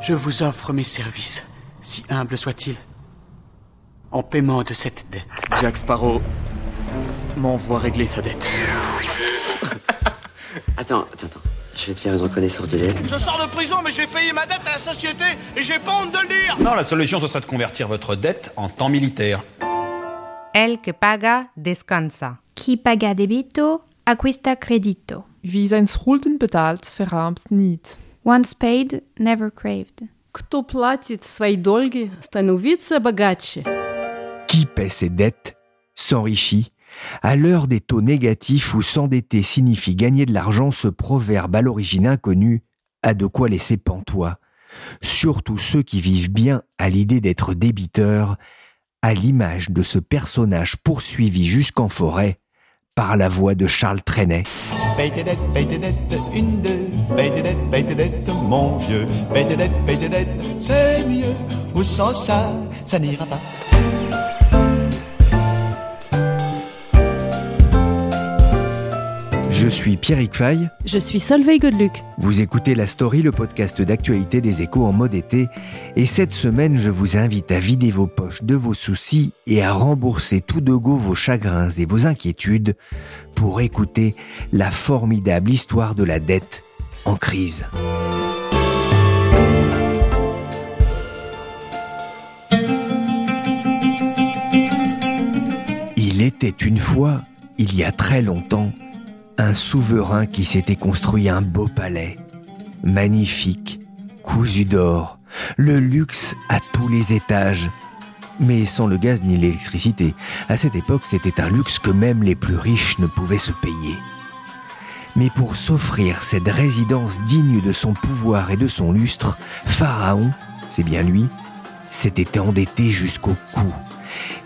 Je vous offre mes services, si humbles soient-ils, en paiement de cette dette. Jack Sparrow m'envoie régler sa dette. attends, attends, attends. Je vais te faire une reconnaissance de dette. Je sors de prison, mais j'ai payé ma dette à la société et j'ai pas honte de le dire Non, la solution, ce serait de convertir votre dette en temps militaire. El que paga descansa. Qui paga debito acquista credito. Wie schulden betaalt, verarmt niet. Once paid, never craved. Кто платит свои долги, становится богаче. Qui paie ses dettes s'enrichit. À l'heure des taux négatifs où s'endetter signifie gagner de l'argent, ce proverbe à l'origine inconnue a de quoi laisser pantois. Surtout ceux qui vivent bien à l'idée d'être débiteurs, à l'image de ce personnage poursuivi jusqu'en forêt par la voix de Charles Trenet. Tes dettes, une, deux, tes dettes, mon vieux. Tes dettes, c'est mieux. Ou sans ça, ça n'ira pas. Je suis Pierrick Fay. Je suis Solveig Godeluc. Vous écoutez La Story, le podcast d'actualité des échos en mode été. Et cette semaine, je vous invite à vider vos poches de vos soucis et à rembourser tout de go vos chagrins et vos inquiétudes pour écouter la formidable histoire de la dette en crise. Il était une fois, il y a très longtemps, un souverain qui s'était construit un beau palais, magnifique, cousu d'or, le luxe à tous les étages, mais sans le gaz ni l'électricité. À cette époque, c'était un luxe que même les plus riches ne pouvaient se payer. Mais pour s'offrir cette résidence digne de son pouvoir et de son lustre, Pharaon, c'est bien lui, s'était endetté jusqu'au cou.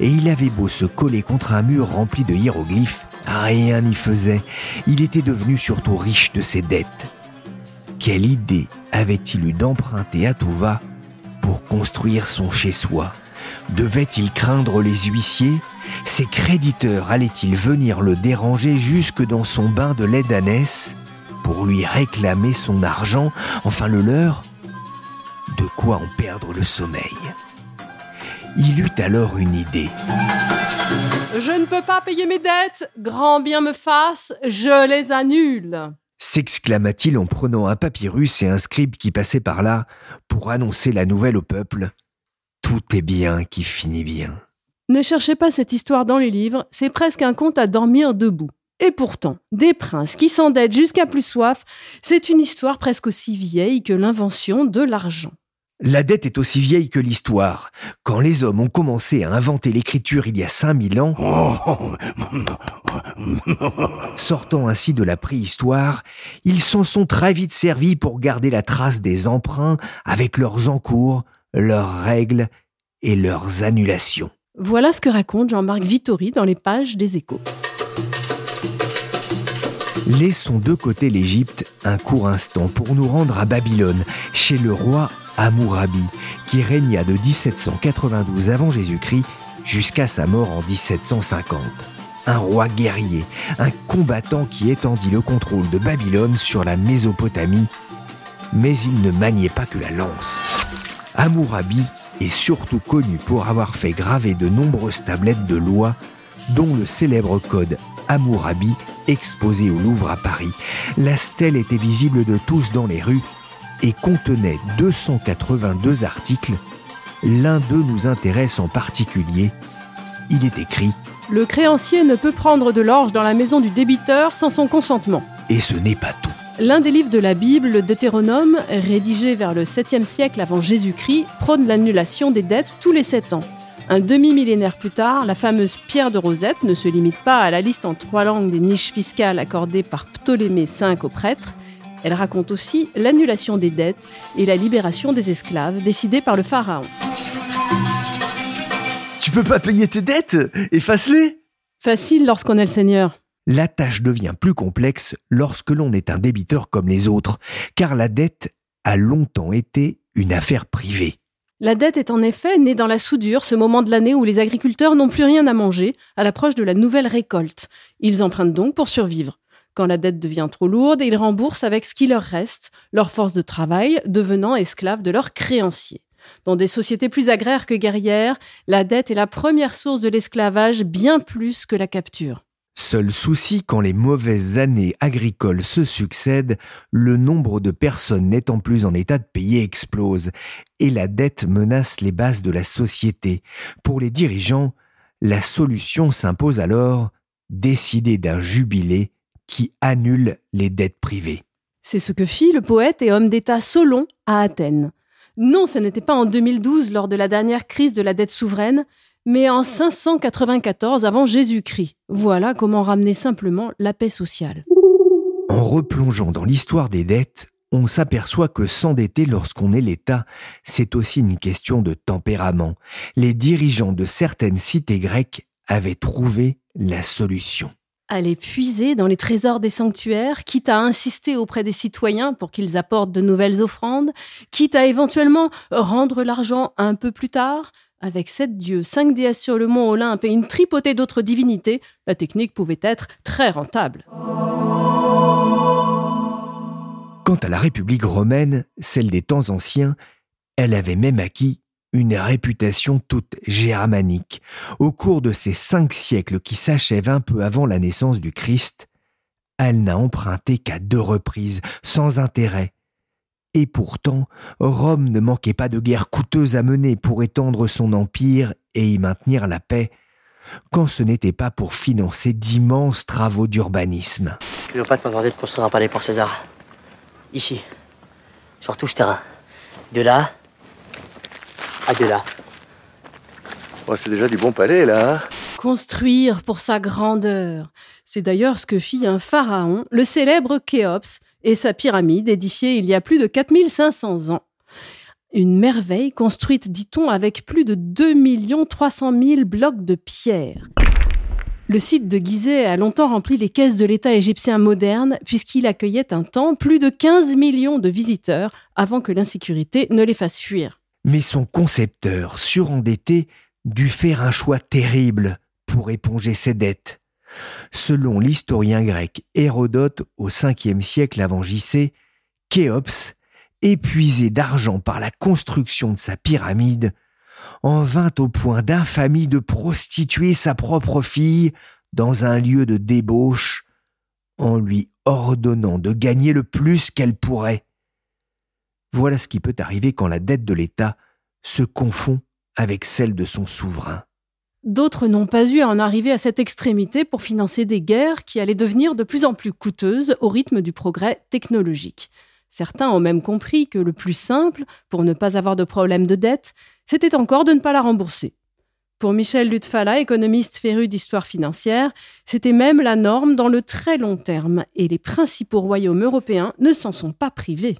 Et il avait beau se coller contre un mur rempli de hiéroglyphes, Rien n'y faisait. Il était devenu surtout riche de ses dettes. Quelle idée avait-il eu d'emprunter à tout va pour construire son chez-soi? Devait-il craindre les huissiers? Ses créditeurs allaient-ils venir le déranger jusque dans son bain de lait d'ânesse pour lui réclamer son argent, enfin le leur? De quoi en perdre le sommeil? Il eut alors une idée. Je ne peux pas payer mes dettes, grand bien me fasse, je les annule. s'exclama-t-il en prenant un papyrus et un scribe qui passait par là pour annoncer la nouvelle au peuple. Tout est bien qui finit bien. Ne cherchez pas cette histoire dans les livres, c'est presque un conte à dormir debout. Et pourtant, des princes qui s'endettent jusqu'à plus soif, c'est une histoire presque aussi vieille que l'invention de l'argent. La dette est aussi vieille que l'histoire. Quand les hommes ont commencé à inventer l'écriture il y a 5000 ans, sortant ainsi de la préhistoire, ils s'en sont très vite servis pour garder la trace des emprunts avec leurs encours, leurs règles et leurs annulations. Voilà ce que raconte Jean-Marc Vittori dans les pages des échos. Laissons de côté l'Égypte un court instant pour nous rendre à Babylone, chez le roi Amourabi, qui régna de 1792 avant Jésus-Christ jusqu'à sa mort en 1750. Un roi guerrier, un combattant qui étendit le contrôle de Babylone sur la Mésopotamie, mais il ne maniait pas que la lance. Amourabi est surtout connu pour avoir fait graver de nombreuses tablettes de lois, dont le célèbre code Amourabi exposé au Louvre à Paris. La stèle était visible de tous dans les rues et contenait 282 articles. L'un d'eux nous intéresse en particulier. Il est écrit Le créancier ne peut prendre de l'orge dans la maison du débiteur sans son consentement. Et ce n'est pas tout. L'un des livres de la Bible, le Deutéronome, rédigé vers le 7e siècle avant Jésus-Christ, prône l'annulation des dettes tous les 7 ans. Un demi-millénaire plus tard, la fameuse pierre de Rosette ne se limite pas à la liste en trois langues des niches fiscales accordées par Ptolémée V aux prêtres, Elle raconte aussi l'annulation des dettes et la libération des esclaves décidée par le pharaon. Tu peux pas payer tes dettes Efface-les Facile lorsqu'on est le seigneur. La tâche devient plus complexe lorsque l'on est un débiteur comme les autres, car la dette a longtemps été une affaire privée. La dette est en effet née dans la soudure, ce moment de l'année où les agriculteurs n'ont plus rien à manger à l'approche de la nouvelle récolte. Ils empruntent donc pour survivre. Quand la dette devient trop lourde, ils remboursent avec ce qui leur reste, leur force de travail devenant esclaves de leurs créanciers. Dans des sociétés plus agraires que guerrières, la dette est la première source de l'esclavage bien plus que la capture. Seul souci, quand les mauvaises années agricoles se succèdent, le nombre de personnes n'étant plus en état de payer explose et la dette menace les bases de la société. Pour les dirigeants, la solution s'impose alors décider d'un jubilé qui annule les dettes privées. C'est ce que fit le poète et homme d'État Solon à Athènes. Non, ce n'était pas en 2012 lors de la dernière crise de la dette souveraine, mais en 594 avant Jésus-Christ. Voilà comment ramener simplement la paix sociale. En replongeant dans l'histoire des dettes, on s'aperçoit que s'endetter lorsqu'on est l'État, c'est aussi une question de tempérament. Les dirigeants de certaines cités grecques avaient trouvé la solution. Aller puiser dans les trésors des sanctuaires, quitte à insister auprès des citoyens pour qu'ils apportent de nouvelles offrandes, quitte à éventuellement rendre l'argent un peu plus tard, avec sept dieux, cinq déesses sur le mont Olympe et une tripotée d'autres divinités, la technique pouvait être très rentable. Quant à la République romaine, celle des temps anciens, elle avait même acquis une réputation toute germanique. Au cours de ces cinq siècles qui s'achèvent un peu avant la naissance du Christ, elle n'a emprunté qu'à deux reprises, sans intérêt, et pourtant, Rome ne manquait pas de guerres coûteuses à mener pour étendre son empire et y maintenir la paix, quand ce n'était pas pour financer d'immenses travaux d'urbanisme. Cléopâtre m'a demandé de construire un palais pour César. Ici. Sur tout ce terrain. De là Oh, c'est déjà du bon palais, là. Hein Construire pour sa grandeur. C'est d'ailleurs ce que fit un pharaon, le célèbre Khéops, et sa pyramide édifiée il y a plus de 4500 ans. Une merveille construite, dit-on, avec plus de 2 300 000 blocs de pierre. Le site de Gizeh a longtemps rempli les caisses de l'État égyptien moderne puisqu'il accueillait un temps plus de 15 millions de visiteurs avant que l'insécurité ne les fasse fuir. Mais son concepteur, surendetté, dut faire un choix terrible pour éponger ses dettes. Selon l'historien grec Hérodote au 5e siècle avant JC, Khéops, épuisé d'argent par la construction de sa pyramide, en vint au point d'infamie de prostituer sa propre fille dans un lieu de débauche, en lui ordonnant de gagner le plus qu'elle pourrait. Voilà ce qui peut arriver quand la dette de l'État se confond avec celle de son souverain. D'autres n'ont pas eu à en arriver à cette extrémité pour financer des guerres qui allaient devenir de plus en plus coûteuses au rythme du progrès technologique. Certains ont même compris que le plus simple, pour ne pas avoir de problème de dette, c'était encore de ne pas la rembourser. Pour Michel Lutfala, économiste féru d'histoire financière, c'était même la norme dans le très long terme, et les principaux royaumes européens ne s'en sont pas privés.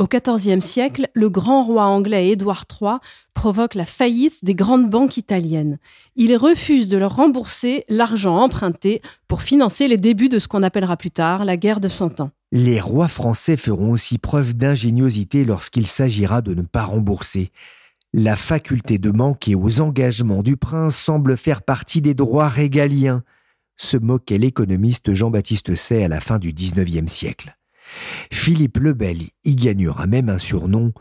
Au XIVe siècle, le grand roi anglais Édouard III provoque la faillite des grandes banques italiennes. Il refuse de leur rembourser l'argent emprunté pour financer les débuts de ce qu'on appellera plus tard la guerre de Cent Ans. Les rois français feront aussi preuve d'ingéniosité lorsqu'il s'agira de ne pas rembourser. La faculté de manquer aux engagements du prince semble faire partie des droits régaliens, se moquait l'économiste Jean-Baptiste Say à la fin du XIXe siècle. Philippe le Bel y gagnera même un surnom,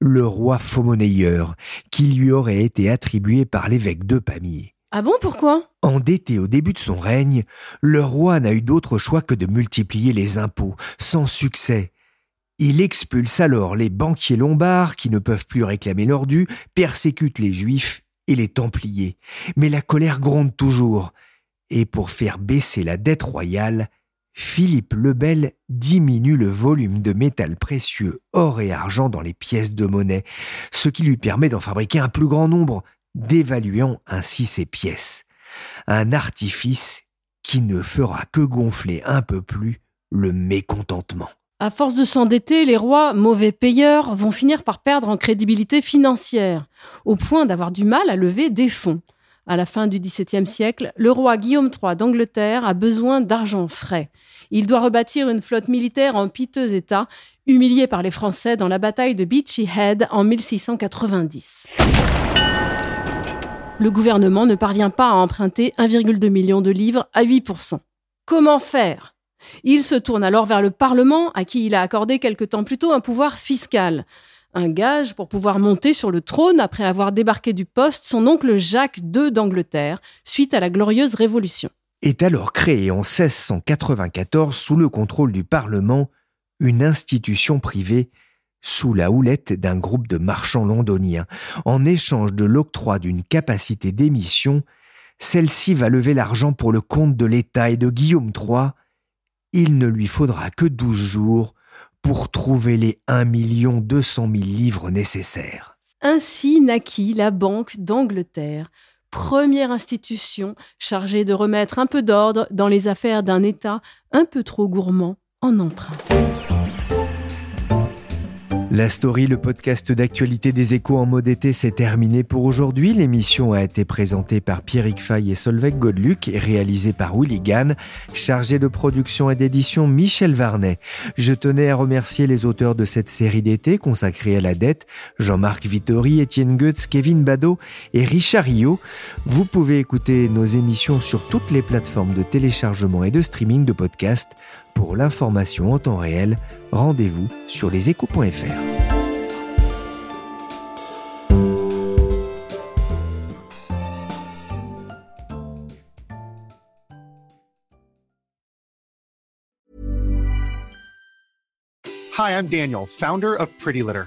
le roi faux-monnayeur, qui lui aurait été attribué par l'évêque de Pamiers. Ah bon, pourquoi? Endetté au début de son règne, le roi n'a eu d'autre choix que de multiplier les impôts, sans succès. Il expulse alors les banquiers lombards qui ne peuvent plus réclamer leur dû, persécute les juifs et les templiers. Mais la colère gronde toujours, et pour faire baisser la dette royale, Philippe le Bel diminue le volume de métal précieux, or et argent dans les pièces de monnaie, ce qui lui permet d'en fabriquer un plus grand nombre, dévaluant ainsi ses pièces. Un artifice qui ne fera que gonfler un peu plus le mécontentement. À force de s'endetter, les rois, mauvais payeurs, vont finir par perdre en crédibilité financière, au point d'avoir du mal à lever des fonds. À la fin du XVIIe siècle, le roi Guillaume III d'Angleterre a besoin d'argent frais. Il doit rebâtir une flotte militaire en piteux état, humilié par les Français dans la bataille de Beachy Head en 1690. Le gouvernement ne parvient pas à emprunter 1,2 million de livres à 8%. Comment faire? Il se tourne alors vers le Parlement, à qui il a accordé quelque temps plus tôt un pouvoir fiscal un gage pour pouvoir monter sur le trône après avoir débarqué du poste son oncle Jacques II d'Angleterre, suite à la glorieuse Révolution. Est alors créée en 1694 sous le contrôle du Parlement une institution privée sous la houlette d'un groupe de marchands londoniens. En échange de l'octroi d'une capacité d'émission, celle-ci va lever l'argent pour le compte de l'État et de Guillaume III. Il ne lui faudra que douze jours pour trouver les 1 200 000 livres nécessaires. Ainsi naquit la Banque d'Angleterre, première institution chargée de remettre un peu d'ordre dans les affaires d'un État un peu trop gourmand en emprunt. La story, le podcast d'actualité des échos en mode été, s'est terminé pour aujourd'hui. L'émission a été présentée par Pierrick Fay et Solveig Godluc et réalisée par Willy Gann, chargé de production et d'édition Michel Varnet. Je tenais à remercier les auteurs de cette série d'été consacrée à la dette, Jean-Marc Vittori, Étienne Goetz, Kevin Badeau et Richard Rio. Vous pouvez écouter nos émissions sur toutes les plateformes de téléchargement et de streaming de podcasts. Pour l'information en temps réel, rendez-vous sur leséchos.fr. Hi, I'm Daniel, founder of Pretty Litter.